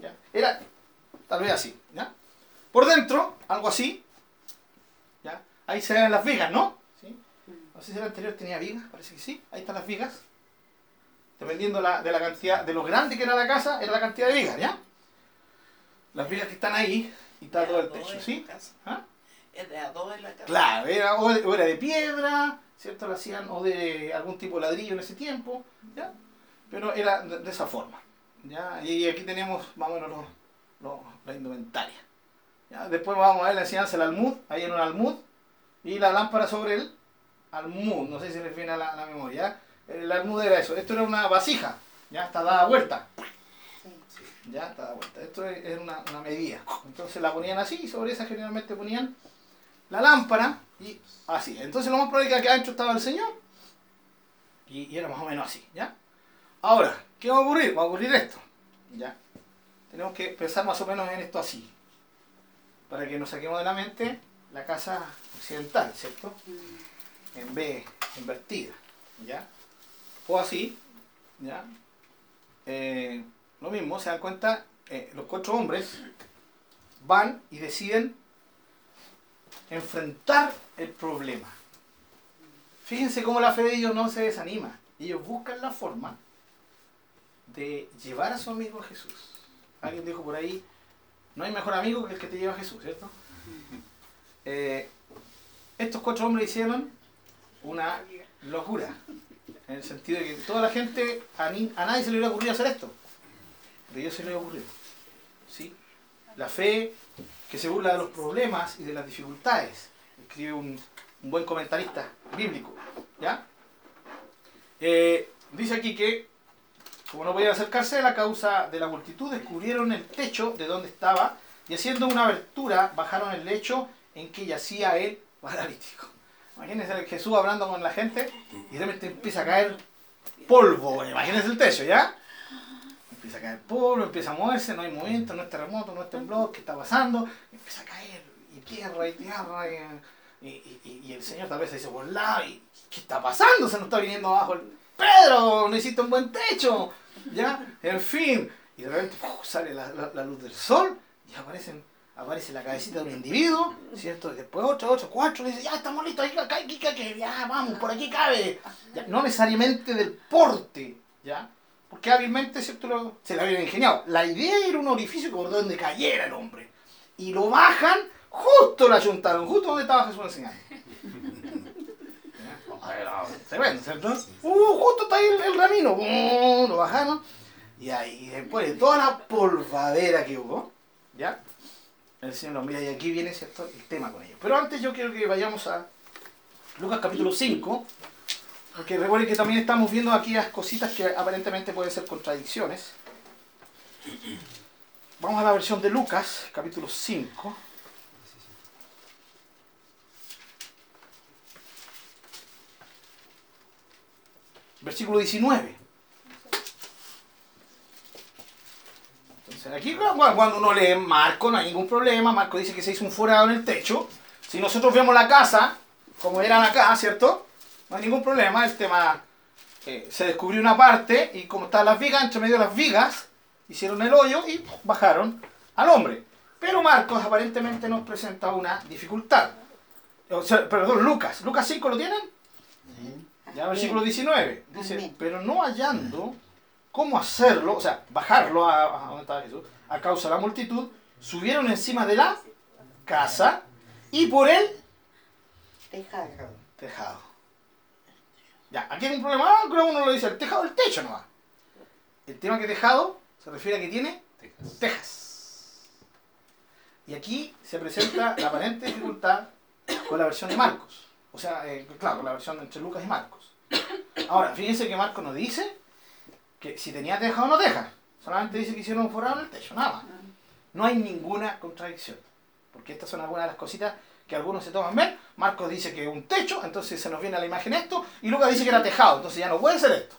¿ya? Era tal vez así, ¿ya? Por dentro, algo así, ¿ya? Ahí se ven las vigas, ¿no? No sé si el anterior tenía vigas, parece que sí. Ahí están las vigas. Dependiendo la- de la cantidad, de lo grande que era la casa, era la cantidad de vigas, ¿ya? Las vigas que están ahí y está todo el techo, ¿sí? ¿Ah? Es de a dos en la casa. Claro, era, o, era de piedra, ¿cierto? Lo hacían, o de algún tipo de ladrillo en ese tiempo, ¿ya? Pero era de, de esa forma, ¿ya? Y aquí tenemos, más o menos, los- los- la indumentaria. ¿ya? Después vamos a ver la enseñanza del almud, ahí en un almud, y la lámpara sobre el almud, no sé si les viene a la, memoria. El almud era eso, esto era una vasija, ¿ya? Está dada vuelta. Ya está dada vuelta. Esto es una, una medida. Entonces la ponían así y sobre esa generalmente ponían la lámpara y así. Entonces lo más probable es que adentro estaba el Señor y, y era más o menos así, ¿ya? Ahora, ¿qué va a ocurrir? Va a ocurrir esto, ¿ya? Tenemos que pensar más o menos en esto así, para que nos saquemos de la mente la casa occidental, ¿cierto? En B, invertida, ¿ya? O así, ¿ya? Eh, lo mismo, se dan cuenta, eh, los cuatro hombres van y deciden enfrentar el problema. Fíjense cómo la fe de ellos no se desanima. Ellos buscan la forma de llevar a su amigo a Jesús. Alguien dijo por ahí, no hay mejor amigo que el que te lleva a Jesús, ¿cierto? Eh, estos cuatro hombres hicieron una locura. En el sentido de que toda la gente, a, nadie se le hubiera ocurrido hacer esto. A ellos se les ocurrió. ¿Sí? La fe que se burla de los problemas y de las dificultades. Escribe un, un buen comentarista bíblico. ¿Ya? Eh, dice aquí que, como no podían acercarse a la causa de la multitud, descubrieron el techo de donde estaba y haciendo una abertura bajaron el lecho en que yacía el paralítico. Imagínense a Jesús hablando con la gente y de repente empieza a caer polvo. Imagínense el techo, ¿ya? Empieza a caer polvo, empieza a moverse, no hay movimiento, no es terremoto, no es temblor, ¿qué está pasando? Empieza a caer, y tierra, y tierra, y, y- y- el Señor tal vez se dice y ¿qué está pasando? Se nos está viniendo abajo el Pedro, hiciste un buen techo, ¿ya? En fin, y de repente sale la- la luz del sol, y aparecen, aparece la cabecita de un individuo, ¿cierto? Y después otro, otro, cuatro, dice, ya estamos listos, acá, aquí, aquí, ya, vamos, por aquí cabe. No necesariamente del porte, ¿ya? Porque hábilmente ¿cierto? Lo- se la habían ingeniado. La idea era un orificio por donde cayera el hombre. Y lo bajan, justo la chuntaron, justo donde estaba Jesús enseñando. Era Tremendo, ¿cierto? Uh, justo está ahí el, el ramino. Lo bajaron. Y ahí, después de toda la polvadera que hubo, ¿ya? El Señor lo mira y aquí viene, ¿cierto? El tema con ellos. Pero antes yo quiero que vayamos a Lucas capítulo 5. Porque recuerden que también estamos viendo aquí las cositas que aparentemente pueden ser contradicciones. Vamos a la versión de Lucas, capítulo 5. Versículo 19. Aquí cu- cuando uno lee Marco no hay ningún problema. Marco dice que se hizo un forado en el techo. Si nosotros vemos la casa, como eran acá, ¿cierto? No hay ningún problema. El tema eh, se descubrió una parte y como estaban las vigas, entre medio de las vigas, hicieron el hoyo y bajaron al hombre. Pero Marcos aparentemente nos presenta una dificultad. O sea, perdón, Lucas. Lucas 5 lo tienen? Ya, versículo 19. Dice, Amén. pero no hallando cómo hacerlo, o sea, bajarlo a, a donde estaba Jesús, a causa de la multitud, subieron encima de la casa y por el Tejado. tejado. Ya, aquí hay un problema, ah, creo que uno lo dice, el tejado, el techo no va. El tema que tejado se refiere a que tiene Texas. tejas. Y aquí se presenta la aparente dificultad con la versión de Marcos. O sea, eh, claro, con la versión entre Lucas y Marcos. Ahora, fíjense que Marcos nos dice que si tenía teja o no teja. Solamente dice que hicieron un forrado en el techo, nada más. No hay ninguna contradicción. Porque estas son algunas de las cositas que algunos se toman ver. Marcos dice que es un techo, entonces se nos viene a la imagen esto. Y Lucas dice que era tejado, entonces ya no puede ser esto.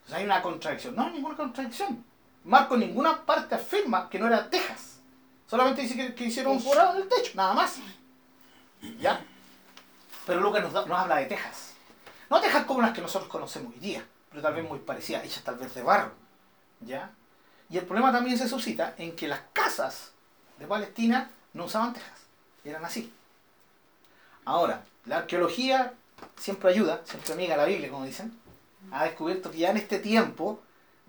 Entonces hay una contradicción. No hay ninguna contradicción. Marcos en ninguna parte afirma que no era tejas. Solamente dice que, que hicieron un forrado en el techo, nada más. ¿Ya? Pero Lucas nos, da- nos habla de tejas. No tejas como las que nosotros conocemos hoy día, pero tal vez muy parecidas, hechas tal vez de barro. ¿Ya? Y el problema también se suscita en que las casas de Palestina no usaban tejas, eran así. Ahora, la arqueología siempre ayuda, siempre amiga la Biblia, como dicen, ha descubierto que ya en este tiempo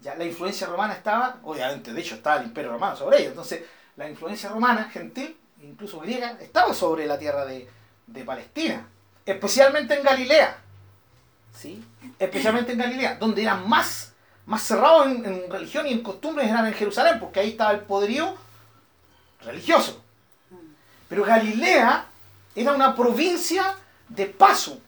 ya la influencia romana estaba, obviamente, de hecho estaba el imperio romano sobre ellos, entonces la influencia romana, gentil, incluso griega, estaba sobre la tierra de, de Palestina, especialmente en Galilea, ¿sí? especialmente en Galilea, donde eran más, más cerrados en, religión y en costumbres eran en Jerusalén, porque ahí estaba el poderío religioso. Pero Galilea era una provincia de paso,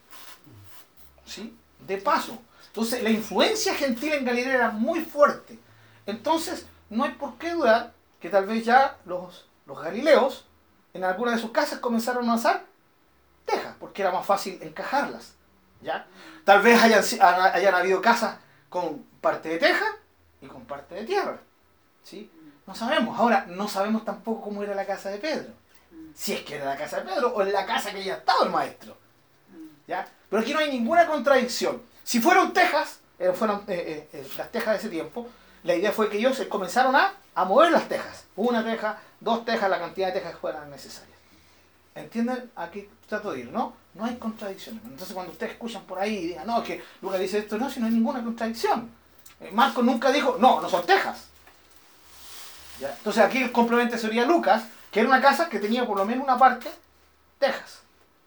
¿sí? De paso. Entonces la influencia gentil en Galilea era muy fuerte. Entonces no hay por qué dudar que tal vez ya los, los galileos en alguna de sus casas comenzaron a usar tejas, porque era más fácil encajarlas. ¿Ya? Tal vez hayan, habido casas con parte de teja y con parte de tierra. ¿sí? No sabemos. Ahora, no sabemos tampoco cómo era la casa de Pedro. Si es que era la casa de Pedro o en la casa que ya estaba el maestro. ¿ya? Pero aquí no hay ninguna contradicción. Si fueron tejas, eh, fueron eh, eh, eh, las tejas de ese tiempo, la idea fue que ellos comenzaron a, a mover las tejas. Una teja, dos tejas, la cantidad de tejas que fueran necesarias. ¿Entienden a qué trato de ir? No, no hay contradicciones. Entonces cuando ustedes escuchan por ahí y digan, no, que Lucas dice esto, no, si no hay ninguna contradicción. Eh, Marco nunca dijo, no, no son tejas. ¿Ya? Entonces aquí el complemento sería Lucas, que era una casa que tenía por lo menos una parte tejas.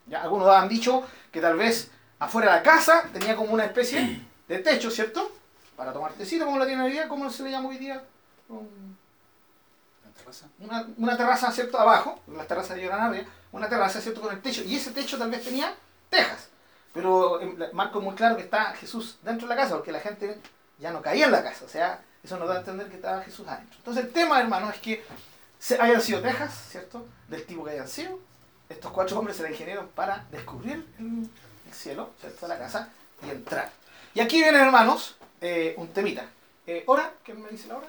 ¿Ya? Algunos han dicho que tal vez afuera de la casa tenía como una especie de techo, ¿cierto? Para tomar tecito, como la tiene hoy día, ¿cómo se le llama hoy día? Una, una terraza, ¿cierto? Abajo, las terrazas de arriba, una terraza, ¿cierto? Con el techo, y ese techo tal vez tenía tejas. Pero eh, Marco muy claro que está Jesús dentro de la casa, porque la gente ya no caía en la casa, o sea, eso nos da a entender que estaba Jesús adentro. Entonces el tema, hermano, es que hayan sido tejas, ¿cierto? Del tipo que hayan sido, estos cuatro hombres se la ingeniaron para descubrir el, el cielo, ¿cierto? La casa y entrar. Y aquí viene, hermanos, eh, un temita. Eh, ¿Hora? ¿Qué me dice la hora?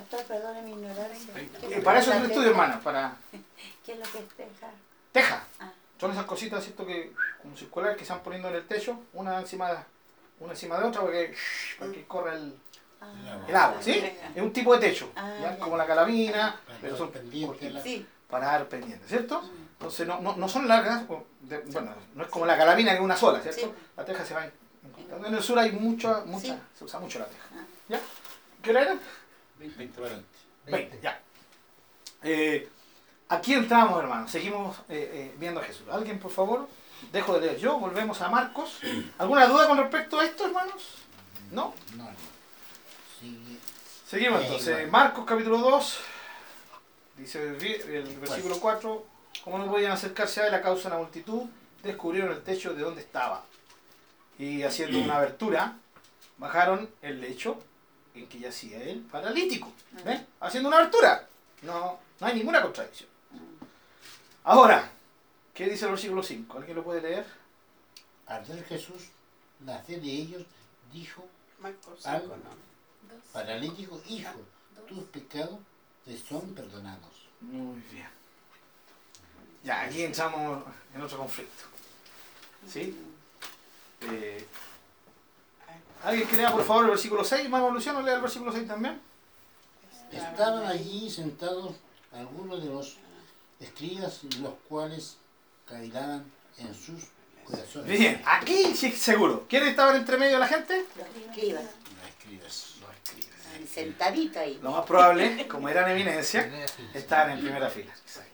Pastor, perdone mi ignorancia. Ahí. ¿Qué es Eh, lo para que eso es el estudio, teja? hermana, para ¿Qué es lo que es teja? teja. Ah. Son esas cositas, ¿cierto? Que, como circulares que se van poniendo en el techo, una encima de, una encima de otra, para que, para que corra el, Ah, el agua, ¿sí? Es un tipo de techo, Ah, ¿ya? ya. como la carabina, pero son pendiente cortitas, la- Sí. para dar pendiente, ¿cierto? Mm. Entonces no, no, no son largas, de- bueno, no es como la carabina que es una sola, ¿cierto? Sí. La teja se va encontrando. En el sur hay mucha, mucha, Sí. se usa mucho la teja. Ah. ¿Ya? ¿Qué hora era? 20 para adelante. 20, ya. Eh, aquí entramos, hermanos. Seguimos eh, eh, viendo a Jesús. ¿Alguien, por favor? Dejo de leer yo. Volvemos a Marcos. ¿Alguna duda con respecto a esto, hermanos? ¿No? No. Sigue. Seguimos entonces. Marcos capítulo 2. Dice el, el versículo 4. Como no podían acercarse a él a causa de la multitud, descubrieron el techo de donde estaba. Y haciendo una abertura, bajaron el lecho en que yacía el paralítico. ¿Ven? Haciendo una abertura. No, no hay ninguna contradicción. Ahora, ¿qué dice el versículo 5? ¿Alguien lo puede leer? Al ver Jesús la fe de ellos, dijo, Marcos Al- 5, ¿no? paralítico, hijo, tus pecados te son perdonados. Muy bien. Ya, aquí entramos en otro conflicto. ¿Sí? Eh, ¿Alguien que lea por favor el versículo 6? Manuel Luciano, lea el versículo 6 también. Estaban allí sentados algunos de los escribas, los cuales cavilaban en sus corazones. Bien, aquí sí seguro. ¿Quiénes estaban entre medio de la gente? Los escribas. Los escribas. Estaban Sentaditos ahí. Lo más probable, como eran eminencia, estaban en primera fila. Exacto.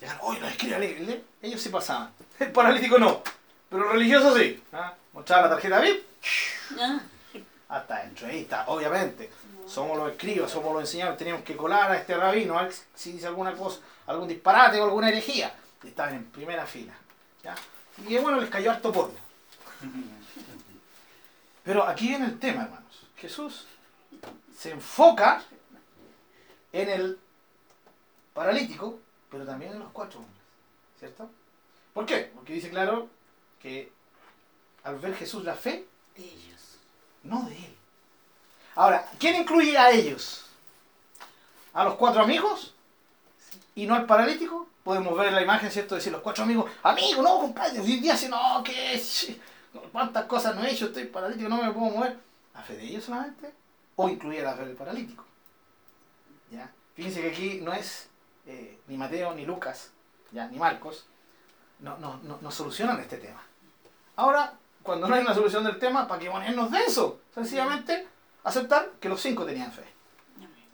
Llegaron, oye, los escribas, lee, lee". ellos sí pasaban. El paralítico no, pero el religioso sí. ¿Ah? Mostraba la tarjeta VIP, Ah, hasta está, obviamente. Somos los escribas, somos los enseñadores, teníamos que colar a este rabino, a ver si dice alguna cosa, algún disparate o alguna herejía. Y estaban en primera fila. ¿ya? Y bueno, les cayó harto polvo. Pero aquí viene el tema, hermanos. Jesús se enfoca en el paralítico, pero también en los cuatro hombres. ¿Cierto? ¿Por qué? Porque dice claro que al ver Jesús la fe, de ellos. no de él. Ahora, ¿quién incluye a ellos? ¿A los cuatro amigos? ¿Y no al paralítico? Podemos ver la imagen, ¿cierto? Decir los cuatro amigos, amigo, no, compadre, hoy día sí, no, ¿qué es? ¿Cuántas cosas no he hecho? Estoy paralítico, no me puedo mover. ¿La fe de ellos solamente? ¿O incluye la fe del paralítico? ¿Ya? Fíjense que aquí no es eh, ni Mateo, ni Lucas, ¿ya? ni Marcos, no, no, no, no solucionan este tema. Ahora, cuando no hay una solución del tema, ¿para qué ponernos de eso? Sencillamente aceptar que los cinco tenían fe.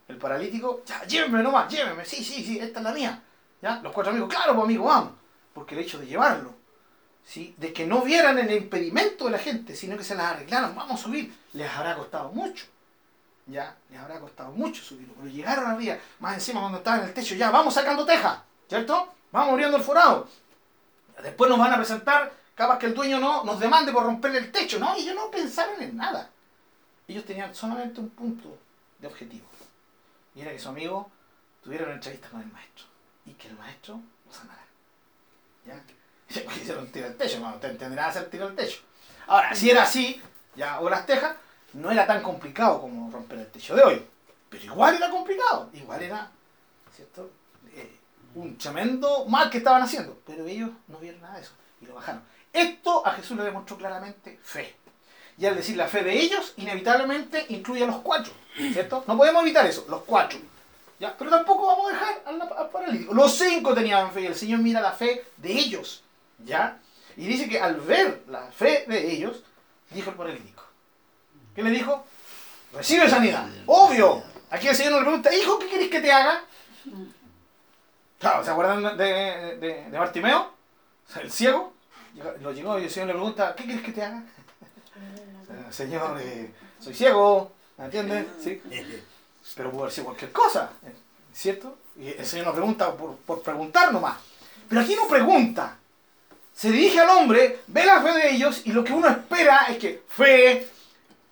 El paralítico, ya, llévenme nomás, llévenme, sí, sí, sí, esta es la mía. ¿Ya? Los cuatro amigos, claro, pues amigo, vamos. Porque el hecho de llevarlo, ¿sí? de que no vieran el impedimento de la gente, sino que se las arreglaran, vamos a subir, les habrá costado mucho. Ya, les habrá costado mucho subirlo. Pero llegaron arriba, más encima cuando estaban en el techo, ya, vamos sacando teja, ¿cierto? Vamos abriendo el forado. Después nos van a presentar, capaz que el dueño no nos demande por romperle el techo, ¿no? Ellos no pensaron en nada. Ellos tenían solamente un punto de objetivo. Y era que su amigo tuviera una entrevista con el maestro. Y que el maestro lo sanara. ¿Ya? Porque hicieron tiro al techo, hermano. Usted entenderá hacer tiro al techo. Ahora, si era así, ya, o las tejas, no era tan complicado como romper el techo de hoy. Pero igual era complicado. Igual era, ¿cierto? Eh, un tremendo mal que estaban haciendo. Pero ellos no vieron nada de eso. Y lo bajaron. Esto a Jesús le demostró claramente fe. Y al decir la fe de ellos, inevitablemente incluye a los cuatro, ¿cierto? No podemos evitar eso, los cuatro. ¿ya? Pero tampoco vamos a dejar al, al paralítico. Los cinco tenían fe y el Señor mira la fe de ellos, ¿ya? Y dice que al ver la fe de ellos, dijo el paralítico. ¿Qué le dijo? Recibe sanidad. Obvio. Aquí el Señor nos pregunta, hijo, ¿qué querés que te haga? ¿se acuerdan de, de, de Bartimeo? El ciego. Lo llegó y el Señor le pregunta, ¿qué quieres que te haga? Señor, eh, soy ciego, ¿me entiendes? Sí. Pero puede ser cualquier cosa, ¿cierto? Y el Señor nos pregunta por, por preguntar nomás. Pero aquí no pregunta. Se dirige al hombre, ve la fe de ellos y lo que uno espera es que fe,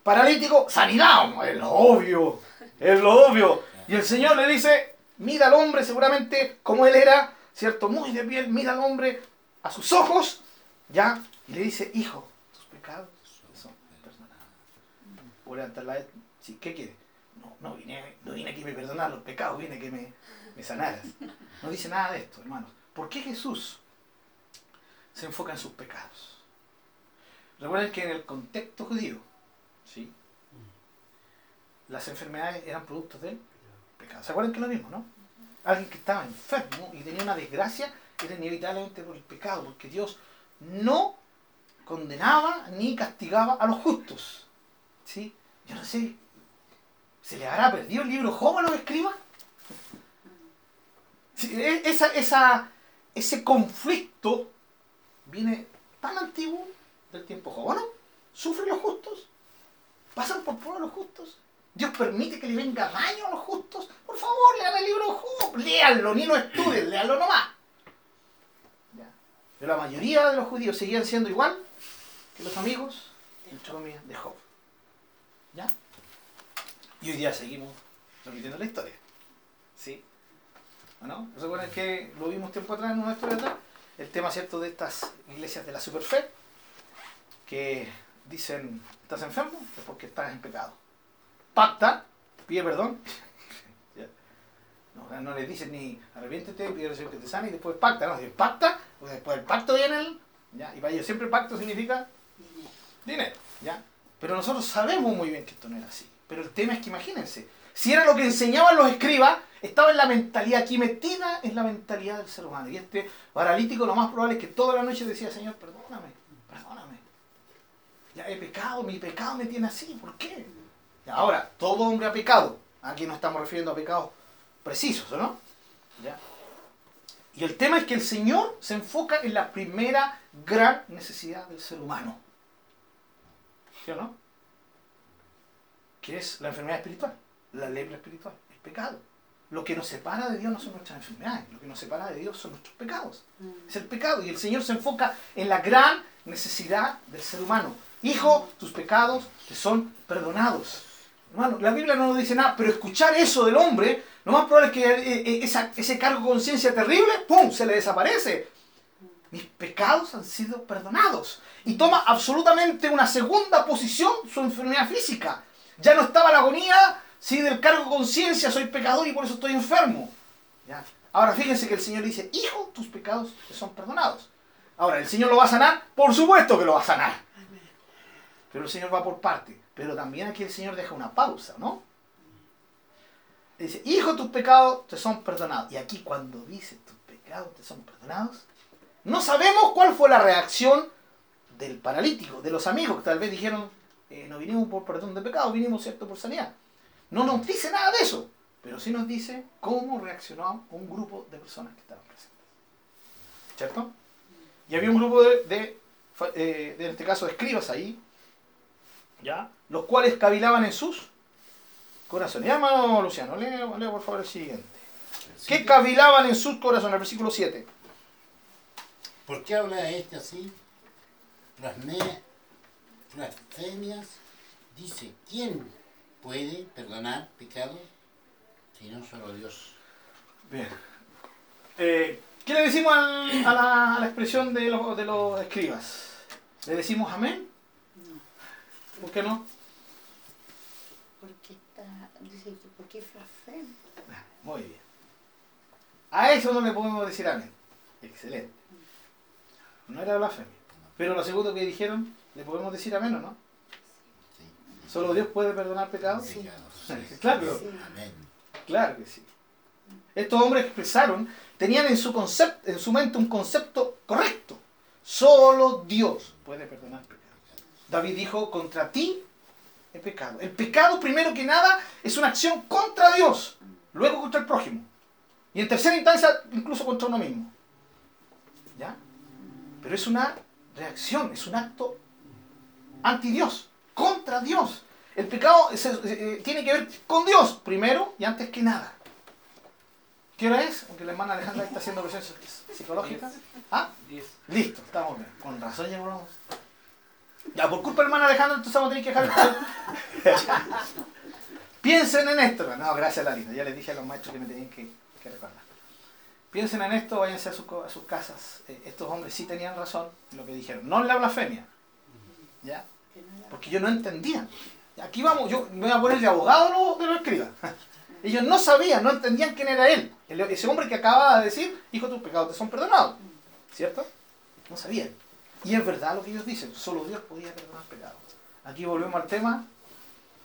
paralítico, sanidad. Es lo obvio, es lo obvio. Y el Señor le dice, mira al hombre seguramente como él era, ¿cierto? Muy de piel, mira al hombre a sus ojos, ¿ya? Y le dice, hijo, tus pecados son perdonados. ¿Puedo levantar la Sí, ¿qué quiere? No, no vine, no vine a que me perdonaras los pecados, vine que me, me sanaras. No dice nada de esto, hermanos. ¿Por qué Jesús se enfoca en sus pecados? Recuerden que en el contexto judío, ¿sí? las enfermedades eran productos del pecado. ¿Se acuerdan que es lo mismo, no? Alguien que estaba enfermo y tenía una desgracia era inevitablemente por el pecado, porque Dios no condenaba ni castigaba a los justos. ¿Sí? Yo no sé, ¿se le habrá perdido el libro Job a los escribas? Sí, e- esa, ese conflicto viene tan antiguo del tiempo Job. ¿Sufren los justos? ¿Pasan por prueba los justos? ¿Dios permite que le venga daño a los justos? Por favor, lean el libro Job, léanlo, ni lo estudien, léanlo nomás. Pero la mayoría de los judíos seguían siendo igual que los amigos, de Job. ¿Ya? Y hoy día seguimos repitiendo la historia. ¿Sí? ¿O no? ¿No se acuerdan que lo vimos tiempo atrás en una historia atrás? El tema, ¿cierto?, de estas iglesias de la superfe, que dicen, ¿estás enfermo? Es porque estás en pecado. Pacta, pide perdón. No, no les dicen ni arrepiéntete, pide que te sane y después pacta, no, dicen pacta, pues después el pacto viene el, ¿ya? y para ellos siempre el pacto significa dinero, ¿ya? Pero nosotros sabemos muy bien que esto no era así. Pero el tema es que imagínense, si era lo que enseñaban los escribas, estaba en la mentalidad, aquí metida en la mentalidad del ser humano. Y este paralítico lo más probable es que toda la noche decía, Señor, perdóname, perdóname. Ya he pecado, mi pecado me tiene así, ¿por qué? Ahora, todo hombre ha pecado. Aquí no estamos refiriendo a pecados precisos, ¿o no? ¿Ya? Y el tema es que el Señor se enfoca en la primera gran necesidad del ser humano. ¿Sí o no? Que es la enfermedad espiritual, la lepra espiritual, el pecado. Lo que nos separa de Dios no son nuestras enfermedades, lo que nos separa de Dios son nuestros pecados. Es el pecado y el Señor se enfoca en la gran necesidad del ser humano. Hijo, tus pecados te son perdonados. Hermano, la Biblia no nos dice nada, pero escuchar eso del hombre, lo más probable es que eh, eh, esa- ese cargo de conciencia terrible, ¡pum!, se le desaparece. Mis pecados han sido perdonados. Y toma absolutamente una segunda posición su enfermedad física. Ya no estaba la agonía, sí, del cargo de conciencia, soy pecador y por eso estoy enfermo. ¿Ya? Ahora fíjense que el Señor dice, hijo, tus pecados te son perdonados. Ahora, ¿el Señor lo va a sanar? Por supuesto que lo va a sanar. Pero el Señor va por parte. Pero también aquí el Señor deja una pausa, ¿no? Dice, hijo, tus pecados te son perdonados. Y aquí cuando dice, tus pecados te son perdonados, no sabemos cuál fue la reacción del paralítico, de los amigos que tal vez dijeron, eh, no vinimos por perdón de pecados, vinimos, ¿cierto?, por sanidad. No nos dice nada de eso, pero sí nos dice cómo reaccionó un grupo de personas que estaban presentes. ¿Cierto? Y había un grupo de, de, eh, de, en este caso, de escribas ahí, ¿ya? Los cuales cavilaban en sus corazones. Ya, hermano Luciano, lea, lea por favor el siguiente. ¿Qué cavilaban en sus corazones? El versículo 7. ¿Por qué habla este así? Blasfemias. Dice, ¿quién puede perdonar pecados si no solo Dios? Bien. Eh, ¿Qué le decimos al- a, la, a la expresión de los, de los escribas? ¿Le decimos amén? ¿Por qué no? Porque está, dice que porque es blasfemo. Muy bien. A eso no le podemos decir amén. Excelente. No era blasfemia. Pero lo segundo que dijeron, ¿le podemos decir amén o no? Sí. ¿Solo Dios puede perdonar pecados? Pecados. Claro. Sí. Amén. Claro que sí. Estos hombres expresaron, tenían en su, concepto, en su mente un concepto correcto. Solo Dios puede perdonar pecados. David dijo, contra ti he pecado. El pecado, primero que nada, es una acción contra Dios, luego contra el prójimo. Y en tercera instancia, incluso contra uno mismo. ¿Ya? Pero es una reacción, es un acto anti Dios, contra Dios. El pecado se- eh, tiene que ver con Dios, primero y antes que nada. ¿Qué hora es? Aunque la hermana Alejandra está haciendo presión psicológica. ¿Ah? Listo, estamos bien. Con razón ya no. Ya, por culpa de la hermana Alejandra, entonces vamos a tener que dejar esto. Piensen en esto. No, gracias Lalita. Ya les dije a los maestros que me tenían que, que recordar. Piensen en esto, váyanse a, su a sus casas. Eh, estos hombres sí tenían razón en lo que dijeron. No en la blasfemia. ¿Ya? Porque yo no entendía. Aquí vamos, yo me voy a poner de abogado de los escribas. Ellos no sabían, no entendían quién era él. El- ese hombre que acababa de decir, hijo, tus pecados te son perdonados. ¿Cierto? No sabían. Y es verdad lo que ellos dicen, solo Dios podía perdonar pecados. Aquí volvemos al tema,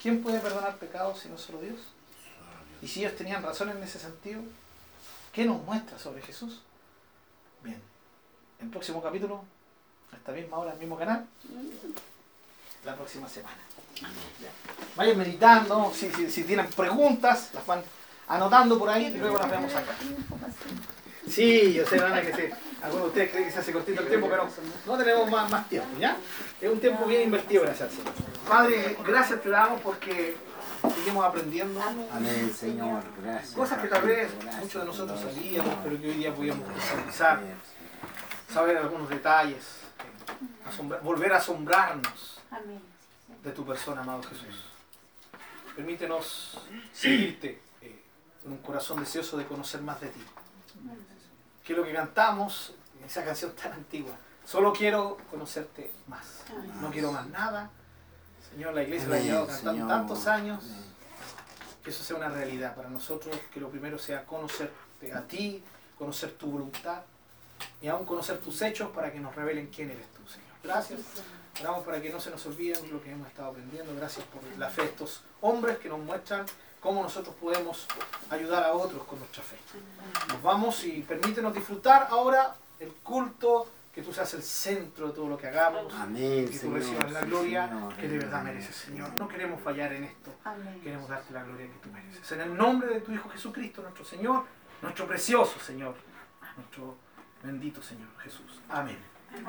¿quién puede perdonar pecados si no solo Dios? Y si ellos tenían razón en ese sentido, ¿qué nos muestra sobre Jesús? Bien, el próximo capítulo, a esta misma hora, el mismo canal, la próxima semana. Ya. Vayan meditando, si, si, si tienen preguntas, las van anotando por ahí y luego las vemos acá. Sí, yo sé, Ana, que sí. Algunos de ustedes creen que se hace cortito el tiempo, pero no tenemos más, más tiempo, ¿ya? Es un tiempo bien invertido, gracias Señor. Padre, gracias te damos porque seguimos aprendiendo Amén, Señor. Gracias. cosas que tal vez muchos de nosotros sabíamos, pero que hoy día podíamos profundizar, saber algunos detalles, asombra- volver a asombrarnos de tu persona, amado Jesús. Permítenos seguirte eh, con un corazón deseoso de conocer más de ti. Que lo que cantamos, esa canción tan antigua, solo quiero conocerte más. No quiero más nada. Señor, la iglesia la ha Amén, llevado cantando Señor. tantos años. Amén. Que eso sea una realidad para nosotros, que lo primero sea conocerte a ti, conocer tu voluntad y aún conocer tus hechos para que nos revelen quién eres tú, Señor. Gracias. Oramos para que no se nos olviden lo que hemos estado aprendiendo. Gracias por la fe de estos hombres que nos muestran cómo nosotros podemos ayudar a otros con nuestra fe. Nos vamos y permítenos disfrutar ahora el culto, que tú seas el centro de todo lo que hagamos. Amén, Que tú Señor. recibas la sí, gloria Señor. que de verdad mereces, Señor. No queremos fallar en esto. Amén. Queremos darte la gloria que tú mereces. En el nombre de tu Hijo Jesucristo, nuestro Señor, nuestro precioso Señor, nuestro bendito Señor Jesús. Amén. Amén.